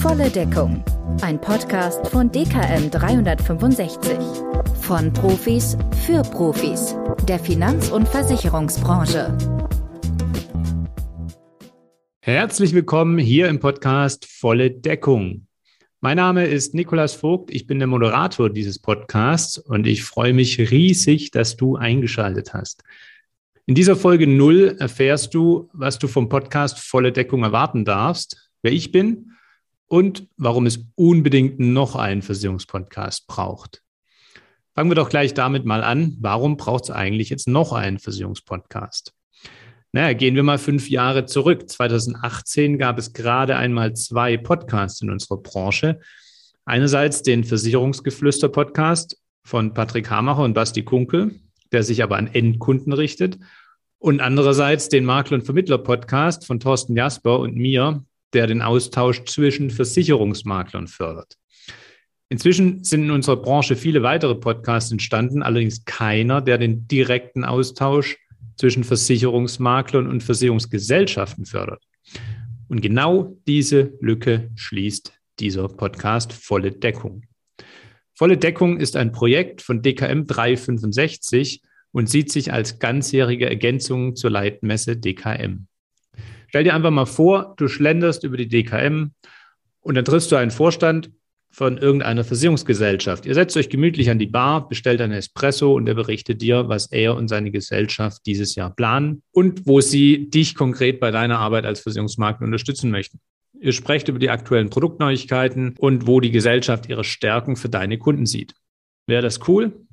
Volle Deckung. Ein Podcast von DKM 365. Von Profis für Profis. Der Finanz- und Versicherungsbranche. Herzlich willkommen hier im Podcast Volle Deckung. Mein Name ist Nikolas Vogt, ich bin der Moderator dieses Podcasts und ich freue mich riesig, dass du eingeschaltet hast. In dieser Folge 0 erfährst du, was du vom Podcast Volle Deckung erwarten darfst, wer ich bin und warum es unbedingt noch einen Versicherungspodcast braucht. Fangen wir doch gleich damit mal an. Warum braucht es eigentlich jetzt noch einen Versicherungspodcast? Naja, gehen wir mal fünf Jahre zurück. 2018 gab es gerade einmal zwei Podcasts in unserer Branche. Einerseits den Versicherungsgeflüster-Podcast von Patrick Hamacher und Basti Kunkel, der sich aber an Endkunden richtet. Und andererseits den Makler- und Vermittler-Podcast von Thorsten Jasper und mir, der den Austausch zwischen Versicherungsmaklern fördert. Inzwischen sind in unserer Branche viele weitere Podcasts entstanden, allerdings keiner, der den direkten Austausch zwischen Versicherungsmaklern und Versicherungsgesellschaften fördert. Und genau diese Lücke schließt dieser Podcast Volle Deckung. Volle Deckung ist ein Projekt von DKM 365 und sieht sich als ganzjährige Ergänzung zur Leitmesse DKM. Stell dir einfach mal vor, du schlenderst über die DKM und dann triffst du einen Vorstand von irgendeiner Versicherungsgesellschaft. Ihr setzt euch gemütlich an die Bar, bestellt einen Espresso und er berichtet dir, was er und seine Gesellschaft dieses Jahr planen und wo sie dich konkret bei deiner Arbeit als Versicherungsmakler unterstützen möchten. Ihr sprecht über die aktuellen Produktneuigkeiten und wo die Gesellschaft ihre Stärken für deine Kunden sieht. Wäre das cool?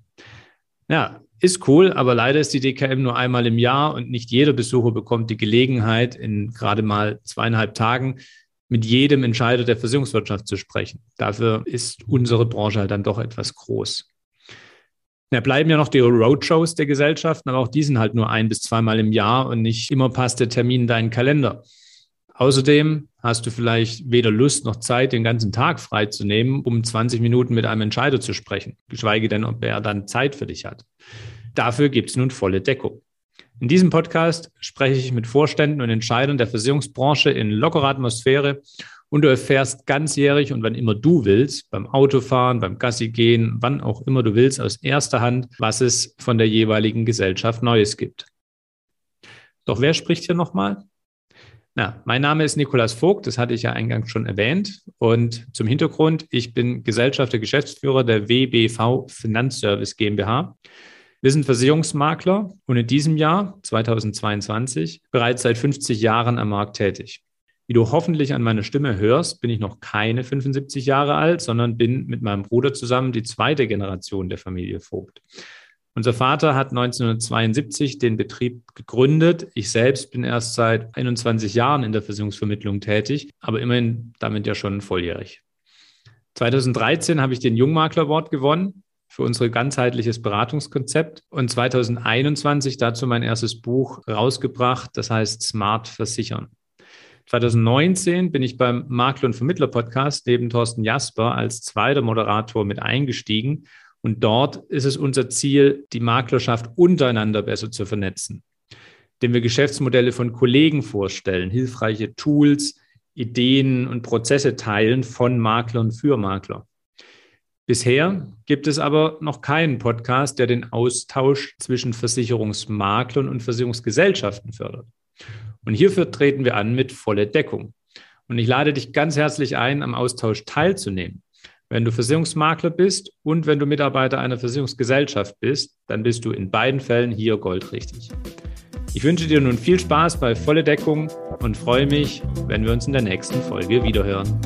Ja, ist cool, aber leider ist die DKM nur einmal im Jahr und nicht jeder Besucher bekommt die Gelegenheit, in gerade mal zweieinhalb Tagen mit jedem Entscheider der Versicherungswirtschaft zu sprechen. Dafür ist unsere Branche halt dann doch etwas groß. Ja, bleiben ja noch die Roadshows der Gesellschaften, aber auch die sind halt nur ein bis zweimal im Jahr und nicht immer passt der Termin in deinen Kalender. Außerdem hast du vielleicht weder Lust noch Zeit, den ganzen Tag freizunehmen, um 20 Minuten mit einem Entscheider zu sprechen, geschweige denn, ob er dann Zeit für dich hat. Dafür gibt es nun volle Deckung. In diesem Podcast spreche ich mit Vorständen und Entscheidern der Versicherungsbranche in lockerer Atmosphäre und du erfährst ganzjährig und wann immer du willst, beim Autofahren, beim Gassi gehen, wann auch immer du willst, aus erster Hand, was es von der jeweiligen Gesellschaft Neues gibt. Doch wer spricht hier nochmal? Na, mein Name ist Nikolas Vogt, das hatte ich ja eingangs schon erwähnt. Und zum Hintergrund, ich bin Gesellschafter, Geschäftsführer der WBV Finanzservice GmbH. Wir sind Versicherungsmakler und in diesem Jahr, 2022, bereits seit 50 Jahren am Markt tätig. Wie du hoffentlich an meiner Stimme hörst, bin ich noch keine 75 Jahre alt, sondern bin mit meinem Bruder zusammen die zweite Generation der Familie Vogt. Unser Vater hat 1972 den Betrieb gegründet. Ich selbst bin erst seit 21 Jahren in der Versicherungsvermittlung tätig, aber immerhin damit ja schon volljährig. 2013 habe ich den Jungmakler Award gewonnen für unser ganzheitliches Beratungskonzept und 2021 dazu mein erstes Buch rausgebracht, das heißt Smart Versichern. 2019 bin ich beim Makler- und Vermittler-Podcast neben Thorsten Jasper als zweiter Moderator mit eingestiegen und dort ist es unser Ziel, die Maklerschaft untereinander besser zu vernetzen, indem wir Geschäftsmodelle von Kollegen vorstellen, hilfreiche Tools, Ideen und Prozesse teilen von Maklern für Makler. Bisher gibt es aber noch keinen Podcast, der den Austausch zwischen Versicherungsmaklern und Versicherungsgesellschaften fördert. Und hierfür treten wir an mit voller Deckung. Und ich lade dich ganz herzlich ein, am Austausch teilzunehmen. Wenn du Versicherungsmakler bist und wenn du Mitarbeiter einer Versicherungsgesellschaft bist, dann bist du in beiden Fällen hier goldrichtig. Ich wünsche dir nun viel Spaß bei volle Deckung und freue mich, wenn wir uns in der nächsten Folge wiederhören.